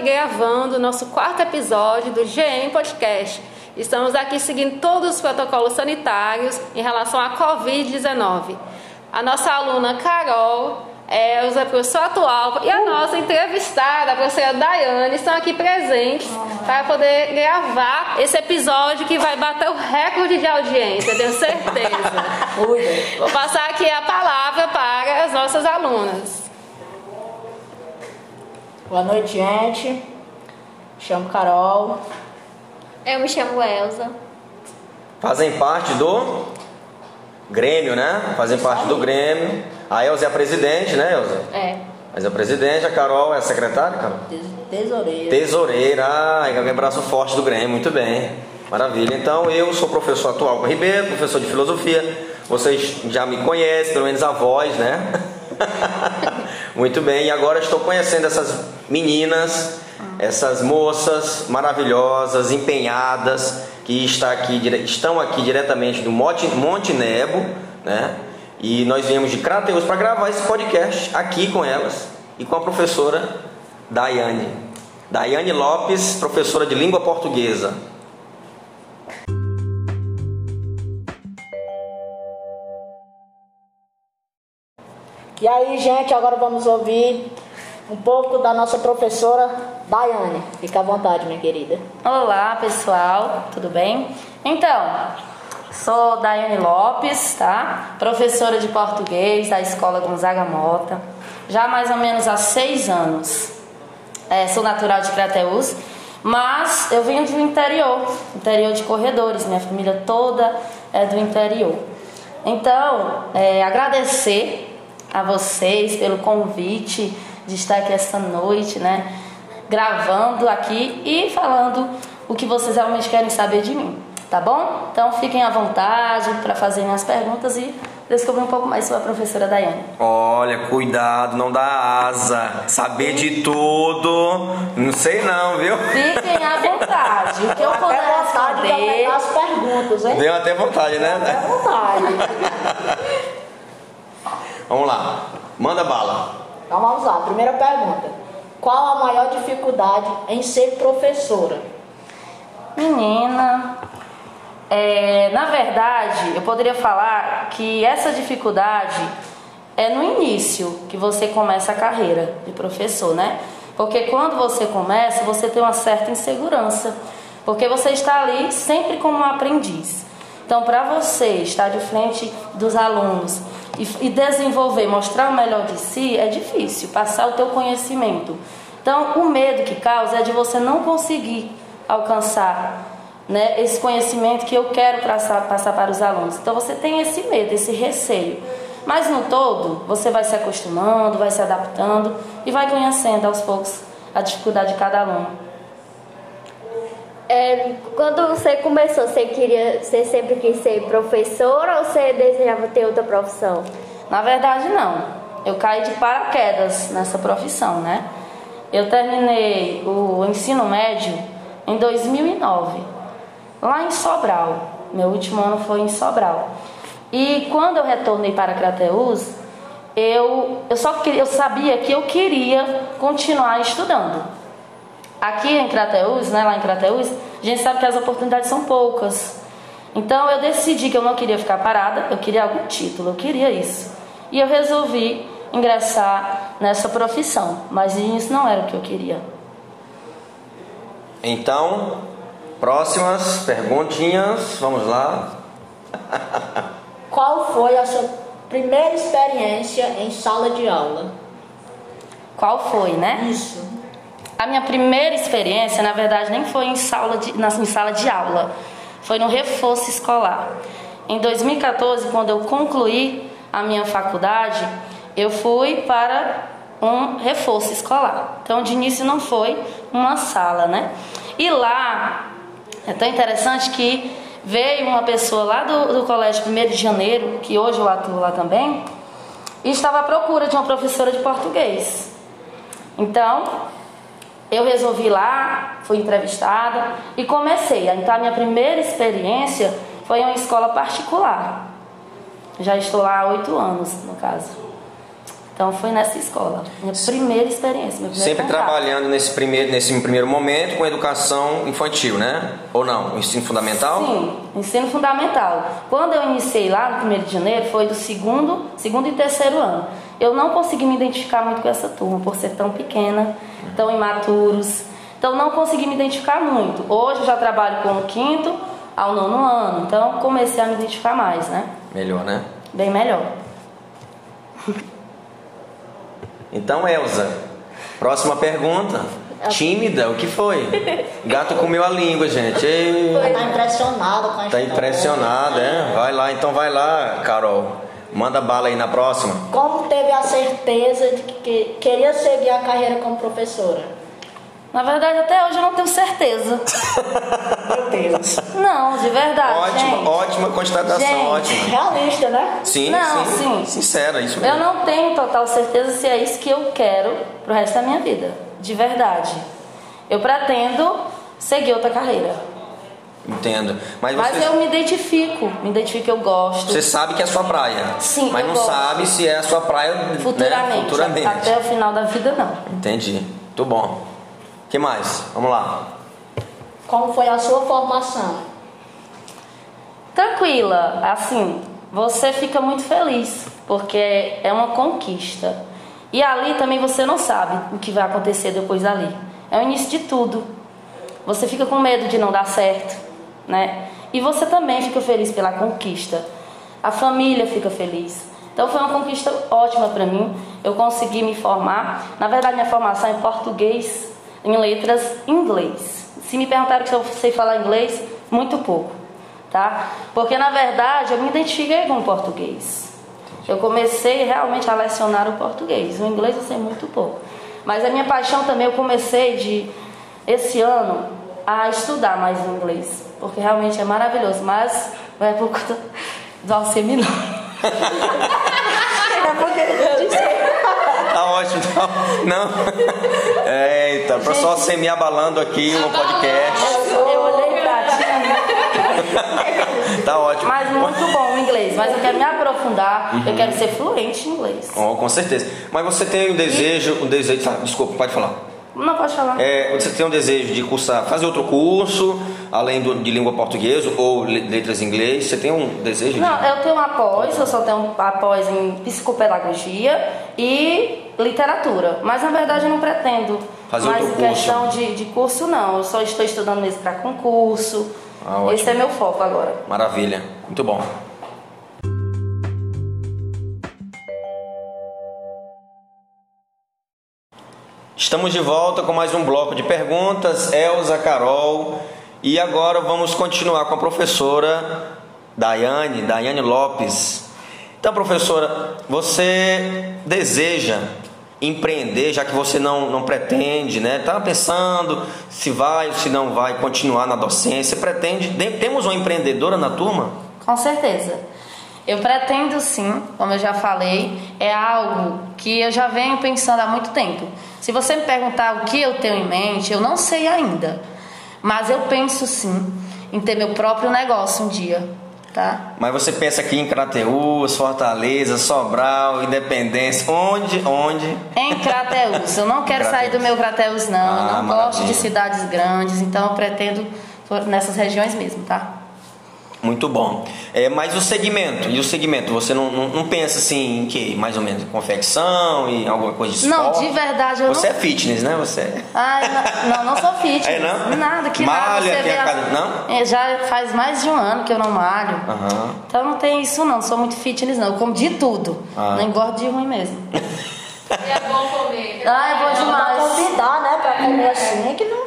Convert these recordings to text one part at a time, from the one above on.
Aqui gravando o nosso quarto episódio do GM Podcast. Estamos aqui seguindo todos os protocolos sanitários em relação à Covid-19. A nossa aluna Carol, Elza, professora atual, e a nossa entrevistada, a professora Daiane, estão aqui presentes para poder gravar esse episódio que vai bater o recorde de audiência, tenho certeza. Vou passar aqui a palavra para as nossas alunas. Boa noite, gente. Chamo Carol. Eu me chamo Elza. Fazem parte do Grêmio, né? Fazem parte do Grêmio. A Elza é a presidente, né, Elza? É. Mas a presidente, a Carol é a secretária, Carol? Tesoureira. Tesoureira, ah, é braço forte do Grêmio, muito bem. Maravilha. Então, eu sou professor atual com Ribeiro, professor de filosofia. Vocês já me conhecem, pelo menos a voz, né? Muito bem, e agora estou conhecendo essas meninas, essas moças maravilhosas, empenhadas, que está aqui, estão aqui diretamente do Monte, Monte Nebo, né? E nós viemos de Crateus para gravar esse podcast aqui com elas e com a professora Daiane. Daiane Lopes, professora de língua portuguesa. E aí, gente, agora vamos ouvir um pouco da nossa professora Daiane. Fica à vontade, minha querida. Olá, pessoal, tudo bem? Então, sou Daiane Lopes, tá? Professora de português da Escola Gonzaga Mota. Já mais ou menos há seis anos. É, sou natural de Crateús, mas eu venho do interior, interior de Corredores. Minha família toda é do interior. Então, é, agradecer a vocês pelo convite de estar aqui esta noite, né? Gravando aqui e falando o que vocês realmente querem saber de mim, tá bom? Então fiquem à vontade para fazerem as perguntas e descobrir um pouco mais sobre a professora Daiane. Olha, cuidado, não dá asa. Saber de tudo, não sei não, viu? Fiquem à vontade. O que eu puder responder. pegar as perguntas, hein? Deu até vontade, né? Até vontade. Vamos lá, manda bala. Então vamos lá, primeira pergunta. Qual a maior dificuldade em ser professora? Menina, é, na verdade, eu poderia falar que essa dificuldade é no início que você começa a carreira de professor, né? Porque quando você começa, você tem uma certa insegurança, porque você está ali sempre como um aprendiz. Então, para você estar de frente dos alunos e, e desenvolver, mostrar o melhor de si, é difícil, passar o teu conhecimento. Então, o medo que causa é de você não conseguir alcançar né, esse conhecimento que eu quero passar, passar para os alunos. Então, você tem esse medo, esse receio. Mas no todo, você vai se acostumando, vai se adaptando e vai conhecendo aos poucos a dificuldade de cada aluno. É, quando você começou, você queria, você sempre quis ser professora ou você desejava ter outra profissão? Na verdade, não. Eu caí de paraquedas nessa profissão, né? Eu terminei o ensino médio em 2009, lá em Sobral. Meu último ano foi em Sobral. E quando eu retornei para Crateús, eu, eu só queria, eu sabia que eu queria continuar estudando. Aqui em Crateús, né, lá em Crateús, a gente sabe que as oportunidades são poucas. Então eu decidi que eu não queria ficar parada, eu queria algum título, eu queria isso. E eu resolvi ingressar nessa profissão, mas isso não era o que eu queria. Então, próximas perguntinhas, vamos lá. Qual foi a sua primeira experiência em sala de aula? Qual foi, né? Isso. A minha primeira experiência, na verdade, nem foi em sala de, na, em sala de aula, foi no reforço escolar. Em 2014, quando eu concluí a minha faculdade, eu fui para um reforço escolar. Então, de início não foi uma sala, né? E lá é tão interessante que veio uma pessoa lá do, do colégio 1 de janeiro, que hoje eu atuo lá também, e estava à procura de uma professora de português. Então, eu resolvi ir lá, fui entrevistada e comecei. Então, a minha primeira experiência foi em uma escola particular. Já estou lá há oito anos, no caso. Então foi nessa escola, minha primeira experiência, primeiro Sempre contato. trabalhando nesse primeiro, nesse primeiro momento com educação infantil, né? Ou não? Ensino fundamental? Sim, ensino fundamental. Quando eu iniciei lá no 1 de janeiro, foi do segundo, segundo e terceiro ano. Eu não consegui me identificar muito com essa turma, por ser tão pequena, tão imaturos. Então não consegui me identificar muito. Hoje eu já trabalho com o quinto ao nono ano, então comecei a me identificar mais, né? Melhor, né? Bem melhor. Então, Elza, próxima pergunta. Tímida, o que foi? Gato comeu a língua, gente. Ei, Tá impressionado com a tá história. impressionada, é? Vai lá, então vai lá, Carol. Manda bala aí na próxima. Como teve a certeza de que queria seguir a carreira como professora? Na verdade, até hoje eu não tenho certeza. Meu Deus. Não, de verdade, ótima, gente. ótima constatação, Gente. ótima. Realista, né? Sim, Não, sim, sim. Sincera, isso Eu mesmo. não tenho total certeza se é isso que eu quero pro resto da minha vida. De verdade. Eu pretendo seguir outra carreira. Entendo. Mas, Mas você, eu me identifico. Me identifico que eu gosto. você sabe que é a sua praia. Sim, Mas não gosto. sabe se é a sua praia né? Futuramente. Futuramente. Até o final da vida, não. Entendi. Muito bom. que mais? Vamos lá. Como foi a sua formação? Tranquila, assim, você fica muito feliz, porque é uma conquista. E ali também você não sabe o que vai acontecer depois dali. É o início de tudo. Você fica com medo de não dar certo, né? E você também fica feliz pela conquista. A família fica feliz. Então foi uma conquista ótima para mim. Eu consegui me formar. Na verdade, minha formação é em português, em letras, inglês. Se me perguntaram se eu sei falar inglês, muito pouco, tá? Porque na verdade eu me identifiquei com o português. Eu comecei realmente a lecionar o português. O inglês eu sei muito pouco. Mas a minha paixão também eu comecei de esse ano a estudar mais o inglês, porque realmente é maravilhoso. Mas não é por conta do Alcemir, não. é porque. Tá ótimo. Tá... Não. Eita, pra só me abalando aqui no podcast. Eu olhei pra ti, Tá ótimo. mas muito bom o inglês. Mas eu quero me aprofundar, eu quero ser fluente em inglês. Oh, com certeza. Mas você tem um desejo, um desejo. tá, desculpa, pode falar. Não pode falar. É, você tem um desejo de cursar, fazer outro curso, além do, de língua portuguesa ou le- letras em inglês? Você tem um desejo? de- Não, eu tenho um após, eu só tenho um após em psicopedagogia e literatura. Mas na verdade eu não pretendo. Fazer Mas outro em curso. questão de, de curso, não. Eu só estou estudando mesmo para concurso. Ah, ótimo. Esse é meu foco agora. Maravilha, muito bom. Estamos de volta com mais um bloco de perguntas, Elza, Carol, e agora vamos continuar com a professora Daiane, Daiane Lopes. Então, professora, você deseja empreender, já que você não, não pretende, né? Tá pensando se vai ou se não vai continuar na docência, pretende, de- temos uma empreendedora na turma? Com certeza. Eu pretendo sim, como eu já falei, é algo que eu já venho pensando há muito tempo. Se você me perguntar o que eu tenho em mente, eu não sei ainda. Mas eu penso sim em ter meu próprio negócio um dia, tá? Mas você pensa aqui em Crateús, Fortaleza, Sobral, Independência, onde, onde? Em Crateus. Eu não quero sair do meu Crateus, não. Ah, eu não maravilha. gosto de cidades grandes, então eu pretendo nessas regiões mesmo, tá? Muito bom. É, mas o segmento, e o segmento, você não, não, não pensa assim em que? Mais ou menos confecção e alguma coisa de Não, esporte? de verdade eu Você não. é fitness, né? Você Ai, não, não, não sou fitness. É, não? Nada, que Malha, nada. Você a cada- não? É, já faz mais de um ano que eu não malho. Então não tem isso não, não sou muito fitness não. Eu como de tudo. Ah. Não engordo de ruim mesmo. É bom comer. Ai, bom Pra demais. convidar, né? Pra comer assim, que não.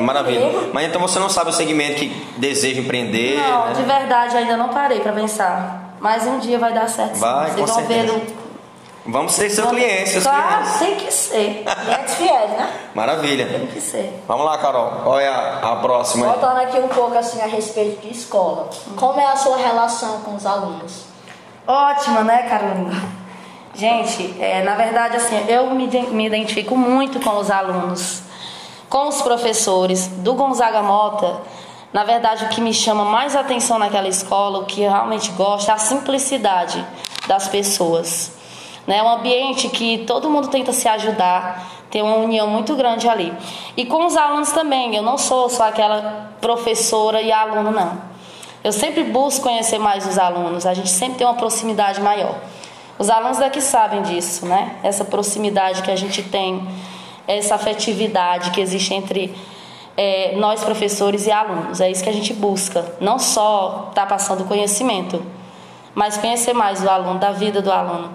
Maravilha. Mas então você não sabe o segmento que deseja empreender, Não, né? de verdade ainda não parei pra pensar. Mas um dia vai dar certo. sim. Vai, Vocês com certeza. no- Vamos ser seus clientes, seus Claro, clientes. tem que ser. Clientes fiéis, né? Maravilha. Tem que ser. Vamos lá, Carol. Qual é a, a próxima? Voltando aqui um pouco assim a respeito de escola. Como é a sua relação com os alunos? Ótima, né, Carolina? Gente, é, na verdade, assim, eu me, me identifico muito com os alunos, com os professores do Gonzaga Mota. Na verdade, o que me chama mais atenção naquela escola, o que eu realmente gosto, é a simplicidade das pessoas. né? Um ambiente que todo mundo tenta se ajudar, tem uma união muito grande ali. E com os alunos também, eu não sou só aquela professora e aluno, não. Eu sempre busco conhecer mais os alunos, a gente sempre tem uma proximidade maior. Os alunos daqui sabem disso, né? Essa proximidade que a gente tem, essa afetividade que existe entre é, nós professores e alunos. É isso que a gente busca. Não só estar tá passando conhecimento, mas conhecer mais o aluno, da vida do aluno.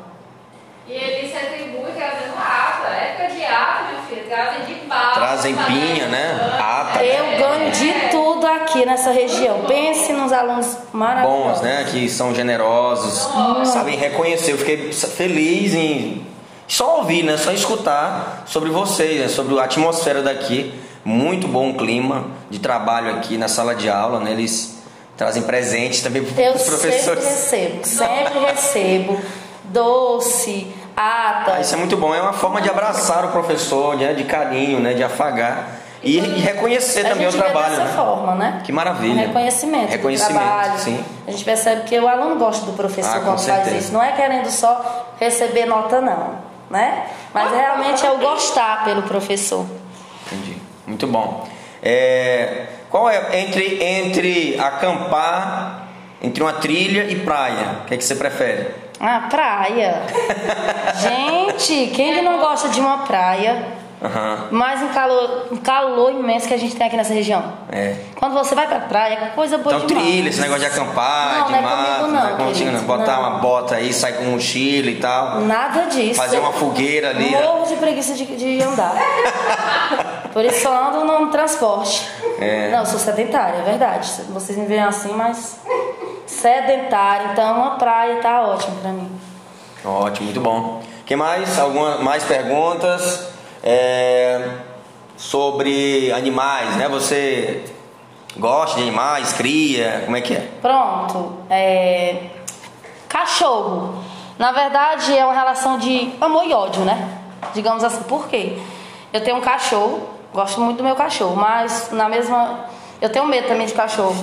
E ele se atribui trazendo ata. Época de ata, meu filho, trazem de bala. Trazem pinha, né? Ata. Eu ganho de tudo aqui nessa região. Pense nos alunos maravilhosos. Bons, né? Que são generosos, sabem reconhecer. Eu fiquei feliz em só ouvir, né? Só escutar sobre vocês, né? sobre a atmosfera daqui. Muito bom clima de trabalho aqui na sala de aula, né? Eles trazem presentes também para os professores. Eu sempre recebo, sempre recebo doce, ata. Ah, isso é muito bom, é uma forma de abraçar o professor, né? de carinho, né? de afagar. E, e reconhecer a também o trabalho. Dessa né? forma, né? Que maravilha. Um reconhecimento. Reconhecimento. trabalho. Sim. A gente percebe que o aluno gosta do professor ah, quando faz isso. Não é querendo só receber nota, não. Né? Mas realmente é o gostar pelo professor. Entendi. Muito bom. É, qual é entre, entre acampar, entre uma trilha e praia? O que, é que você prefere? Ah, praia. gente, quem que não gosta de uma praia? Uhum. Mais um calor, um calor imenso que a gente tem aqui nessa região. É. Quando você vai pra praia, é coisa boa então, demais. trilha, esse negócio de acampar, não, de não é mato, comigo, não, não é contigo, não. Botar não. uma bota aí, sair com mochila e tal. Nada disso. Fazer uma fogueira ali. né? Morro de preguiça de, de andar. Por isso só ando no transporte. É. Não, eu sou sedentária, é verdade. Vocês me veem assim, mas sedentária. Então, uma praia tá ótimo pra mim. Ótimo, muito bom. Quem mais? Alguma mais perguntas? É, sobre animais, né? Você gosta de animais, cria, como é que é? Pronto. É... Cachorro. Na verdade, é uma relação de amor e ódio, né? Digamos assim. Por quê? Eu tenho um cachorro, gosto muito do meu cachorro, mas na mesma. Eu tenho medo também de cachorro.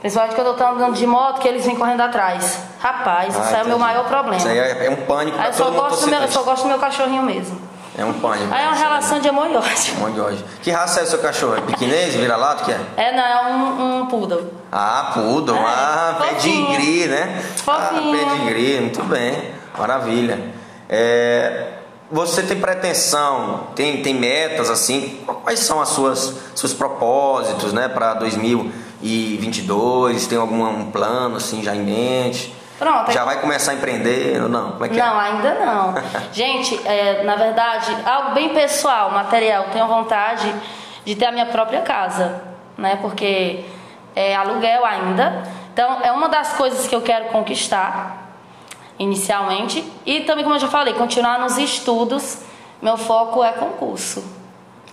Principalmente quando eu tô andando de moto, que eles vêm correndo atrás. Rapaz, Ah, isso é o meu entendi. maior problema. Isso aí é, é um pânico Aí eu só, gosto do meu, eu só gosto do meu cachorrinho mesmo. É um. Aí é uma relação de amor e ódio. Monte de ódio. Que raça é o seu cachorro? É pequinês, vira-lato, que é? É, não, é um, um poodle. Ah, poodle. É, ah, fofinho. pedigree, né? Fofinho. Ah, pedigree, muito bem. Maravilha. É, você tem pretensão, tem, tem metas assim? Quais são as suas seus propósitos, né, para 2022? Tem algum um plano assim já em mente? Pronto. Já vai começar a empreender ou não? Como é que Não, é? ainda não. Gente, é, na verdade, algo bem pessoal, material. Tenho vontade de ter a minha própria casa, né? Porque é aluguel ainda. Então, é uma das coisas que eu quero conquistar inicialmente. E também, como eu já falei, continuar nos estudos. Meu foco é concurso.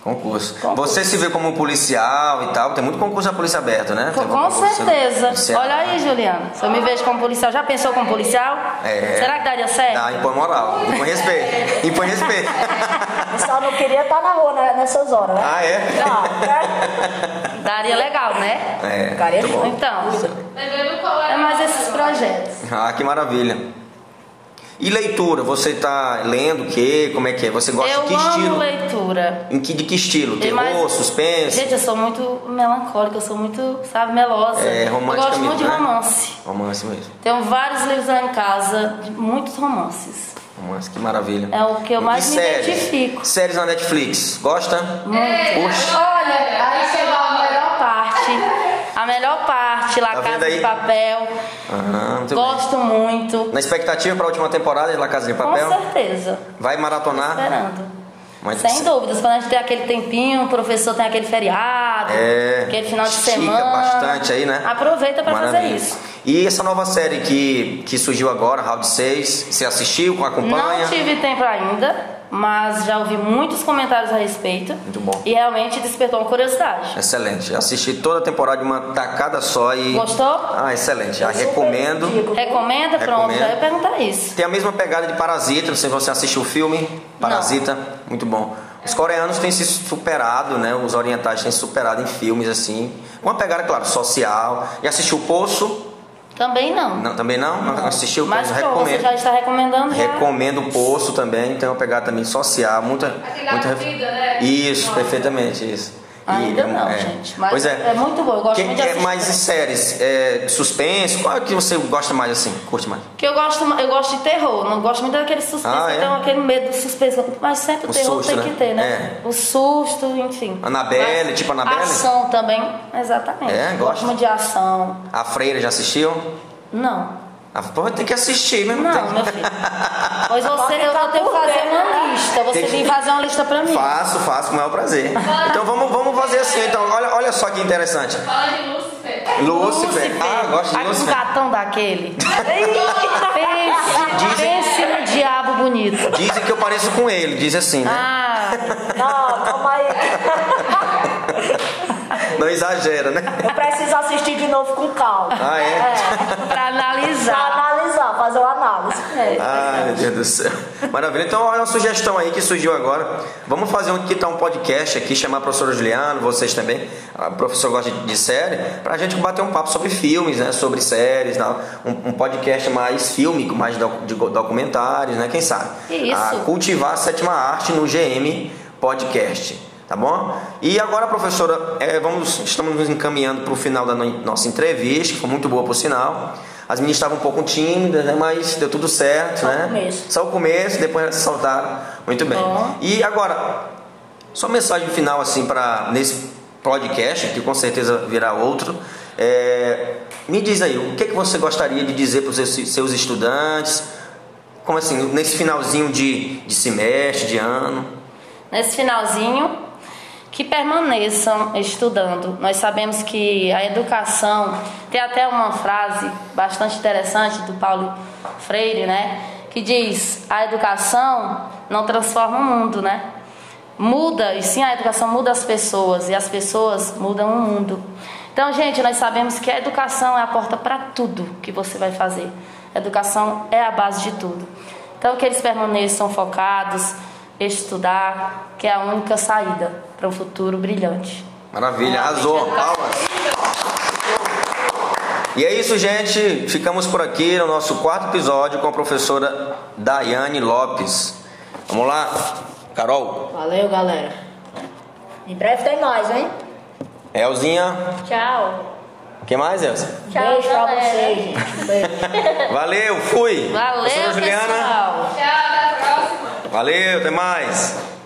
Concurso. Concurso. Você se vê como um policial e tal? Tem muito concurso da polícia aberta, né? Com concurso certeza. policial. Olha aí, Juliana. Se eu me vejo como policial, já pensou como policial? É. Será que daria certo? Ah, impõe moral, impõe respeito, impõe respeito. Só não queria estar na rua né, nessas horas, né? Ah, é? Não, né? Daria legal, né? É, bom. Então, é mais esses projetos. Ah, que maravilha. E leitura, você tá lendo o quê? Como é que é? Você gosta eu de que amo estilo? leitura. Em que, de que estilo? Terror, mais- suspense? Gente, eu sou muito melancólica, eu sou muito, sabe, melosa. É, eu romântica gosto muito de né? romance. Romance mesmo. Tenho vários livros lá em casa, de muitos romances. Romance, que maravilha. É o que eu mais me séries? identifico. Séries na Netflix, gosta? Muito. Puxa. Olha, aí parte. A melhor parte, lá Tá Casa de Papel. Ah, muito bem. Gosto muito. Na expectativa para a última temporada de La Casa de Com Papel? certeza. Vai maratonar? Esperando. Mas- Sem dúvidas, quando a gente tem aquele tempinho, o professor tem aquele feriado, É, aquele final de semana. bastante aí, né? Aproveita pra fazer isso. E essa nova série que, que surgiu agora, Round 6, você assistiu, acompanha? Não tive tempo ainda, mas já ouvi muitos comentários a respeito. Muito bom. E realmente despertou uma curiosidade. Excelente. Assisti toda a temporada de uma tacada só e. Gostou? Ah, excelente. Já recomendo. Recomenda? Pronto, Recomendo. já ia perguntar isso. Tem a mesma pegada de Parasita, não sei se você assistiu o filme. Parasita, muito bom. Os coreanos têm se superado, né? Os orientais têm se superado em filmes assim. Uma pegada, claro, social. E assistiu o Poço, Também não. Não, também não? Não assistiu? Mas Pois pô, você recomendo. já está recomendando já. Recomendo o Poço também, então eu pegar também social, muita. Aquele muita da vida, né? Isso, perfeitamente, isso. E, Ainda não, é. gente. Mas pois é. é muito bom, eu gosto Que- muito de assistir. Mas e séries? É, suspense? Qual é que você gosta mais assim? Curte mais? Que eu gosto, eu gosto de terror, não gosto muito daquele suspense, Ah, é? então aquele medo do suspense. Mas sempre o O terror susto, tem né? que ter, né? É. O susto, enfim. Annabelle, Mas tipo Annabelle? Ação também, exatamente. É, gosto gosta? muito de ação. A Freira já assistiu? Não. Ah, pô, tem que assistir mesmo. Não, tem... meu filho. Pois você, eu, eu tenho que fazer uma lista. Você Tem que- fazer uma lista pra mim. Faço, faço com o maior prazer. Então vamos, vamos fazer assim, então. Olha, olha só que interessante. Fala de Lúcifer. Lúcifer. Ah, gosto de Ai, Um Lúcifer. gatão daquele. pense, pense no diabo bonito. Dizem que eu pareço com ele, diz assim, né? Ah, Não, calma aí. Não exagera, né? Eu preciso assistir de novo com calma. Ah, é? pra Pra analisar. analisar, fazer uma análise. É. Ai, meu Deus do céu. Maravilha. Então, olha uma sugestão aí que surgiu agora. Vamos fazer um, que tá um podcast aqui, chamar a professora Juliana, vocês também. A professora gosta de, de série, pra gente bater um papo sobre filmes, né? Sobre séries, tal. Um, um podcast mais fílmico, mais doc- de documentários, né? Quem sabe? Isso. A cultivar a sétima arte no GM Podcast. Tá bom? E agora, professora, é, vamos, estamos nos encaminhando para o final da no- nossa entrevista, que foi muito boa por sinal. As meninas estavam um pouco tímidas, né? Mas deu tudo certo, Só o né? começo. Só o começo, depois elas se soltaram. Muito bem. Bom. E agora, só mensagem final assim para nesse podcast, que com certeza virá outro. É, me diz aí, o que, que você gostaria de dizer para os seus, seus estudantes? Como assim, nesse finalzinho de, de semestre, de ano? Nesse finalzinho, que permaneçam estudando. Nós sabemos que a educação tem até uma frase bastante interessante do Paulo Freire, né? Que diz: a educação não transforma o mundo, né? Muda, e sim a educação muda as pessoas, e as pessoas mudam o mundo. Então, gente, nós sabemos que a educação é a porta para tudo que você vai fazer. A educação é a base de tudo. Então, que eles permaneçam focados, estudar, que é a única saída para um futuro brilhante. Maravilha, arrasou. Palmas. E é isso, gente. Ficamos por aqui no nosso quarto episódio com a professora Daiane Lopes. Vamos lá, Carol. Valeu, galera. Em breve tem mais, hein? Elzinha. Tchau. Quem mais, Elza? Tchau, Beijo pra galera. vocês, gente. Beijo. Valeu, fui. Valeu, Professora Juliana. pessoal! Tchau. Valeu, até mais.